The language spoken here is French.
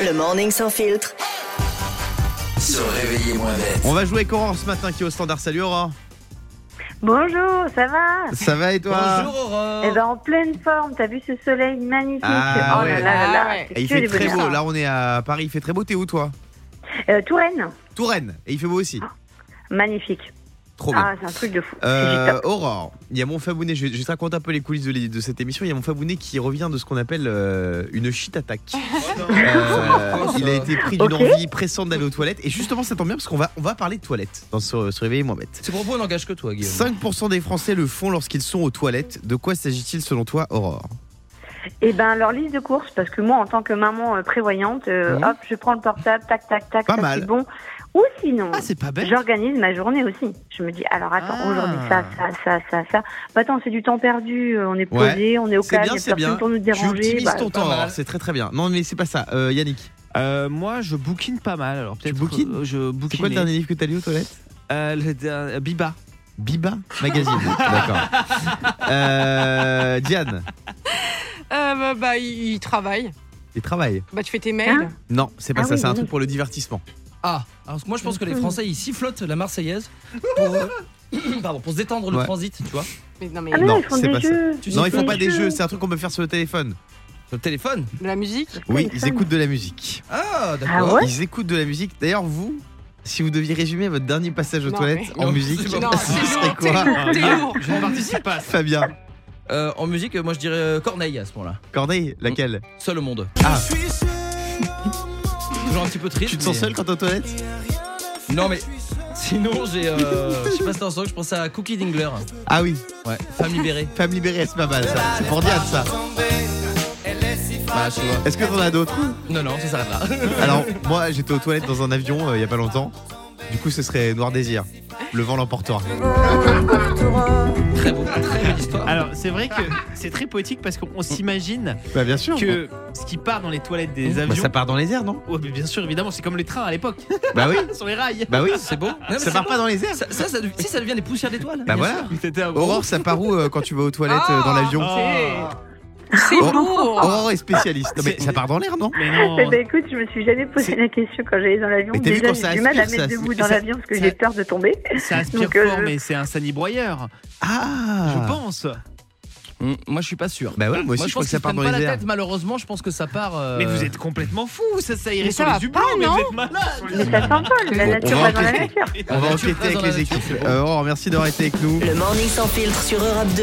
Le morning sans filtre. Se réveiller moins bête. On va jouer avec Aurore ce matin qui est au standard. Salut Aurore. Bonjour, ça va Ça va et toi Aurore. Eh ben en pleine forme, t'as vu ce soleil magnifique Ah Oh ouais. là là là là, Ah ouais. c'est Et il fait très beau. Là, on est à Paris. Il fait très beau. T'es où toi? Euh, Touraine, Touraine. Et il fait beau aussi. magnifique. Trop bien. Ah, c'est un truc de fou. C'est Euh. Aurore, il y a mon Fabounet, je vais, te raconter un peu les coulisses de, cette émission. Il y a mon Fabounet qui revient de ce qu'on appelle euh, une shit attack. Euh, il a été pris d'une envie pressante d'aller aux toilettes. Et justement, ça tombe bien parce qu'on va, on va parler de toilettes dans ce, ce réveil moins bête. Ces propos n'engagent que toi, Guillaume. 5% des Français le font lorsqu'ils sont aux toilettes. De quoi s'agit-il selon toi, Aurore? Eh ben leur liste de courses, parce que moi en tant que maman euh, prévoyante, euh, Mhm. hop, je prends le portable, tac, tac, tac, Pas ça mal. c'est bon. Ou sinon, Ah, c'est pas bête. j'organise ma journée aussi. Je me dis, alors attends, Ah. aujourd'hui ça, ça, ça, ça, ça. Bah attends, c'est du temps perdu, euh, on est Ouais. posé, on est au C'est calme, bien, il c'est personne bien. pour nous Tu déranger. bah, ton temps, c'est très très bien. Non, mais c'est pas ça. Euh, Yannick, Euh, moi, je bouquine pas mal. Alors peut-être. euh, Je c'est bouquine. quoi le dernier livre que t'as lu aux toilettes euh, le Biba. Biba Magazine. D'accord. Euh, Diane, Euh, bah, bah, il, il travaille. il travaille Bah, tu fais tes mails. Hein Non, c'est pas Ah ça, oui, c'est un oui. truc pour le divertissement. Ah, alors moi je pense que les Français ils sifflotent la Marseillaise pour, euh, pardon, pour se détendre le Ouais. transit, tu vois. mais non, mais Ah non, Non, ils font c'est des pas ça. jeux. Tu Non, ils font pas des jeux, jeux. c'est un truc qu'on peut faire sur le téléphone. Sur le téléphone. de la musique. Oui, ils Téléphone. écoutent de la musique. Ah, Ah d'accord. ouais Ils écoutent de la musique. D'ailleurs, vous, si vous deviez résumer votre dernier passage aux Non, toilettes mais- en Non, musique, c'est ce serait quoi lourd. Je ne participe pas. Fabien, Euh, en musique, moi je dirais euh, Corneille à ce moment-là. Corneille, laquelle? Seul au monde. Ah, Toujours un petit peu triste. tu te sens mais- seul quand t'es aux toilettes Non mais sinon j'ai, euh, je sais pas si entendu, je pensais à Cookie Dingler. Ah oui, Ouais, femme libérée. Femme libérée, c'est pas mal ça. C'est pour Diane ça. Bah. Est-ce que t'en as d'autres Non non, ça s'arrête là. Alors, moi, j'étais aux toilettes dans un avion euh, il y a pas longtemps. Du coup, ce serait Noir Désir. Le vent l'emportera. très beau, très belle histoire. Alors c'est vrai que c'est très poétique parce qu'on s'imagine Bah, bien sûr. que ce qui part dans les toilettes des Bah, avions. ça part dans les airs, non? Ouais, mais bien sûr, évidemment, c'est comme les trains à l'époque, Bah oui. sur les rails. Bah oui. C'est beau. Non, mais Ça c'est part beau. pas dans les airs. Ça, ça, ça dev- si ça devient des poussières d'étoiles. Bah voilà. C'était un Aurore, ça part où euh, quand tu vas aux toilettes euh, dans Ah, l'avion? C'est Oh. lourd. Aurore est spécialiste. Non, mais ça part dans l'air, non Mais non. Eh ben écoute, je me suis jamais posé la question quand j'allais dans l'avion. Mais t'as vu Déjà, quand ça j'ai du mal à aspire, mettre ça debout aspire. dans Ça- l'avion parce que ça- j'ai peur de tomber. Ça aspire Donc, euh, fort, mais c'est un sanibroyeur. Ah Je pense. Hum, moi je suis pas sûr. Bah ouais, moi aussi, je, crois pense que ça qu'ils part prennent dans pas les la airs. tête malheureusement, je pense que ça part. euh, Mais vous êtes complètement fou. Ça, ça irait Mais sur ça va les pas, mais non vous êtes malade. Mais ça s'envole, la Bon, nature on va va dans la enquêter. nature. On va enquêter avec les équipes. Euh, Aurore, merci d'avoir été avec nous. Le morning sans filtre sur Europe 2.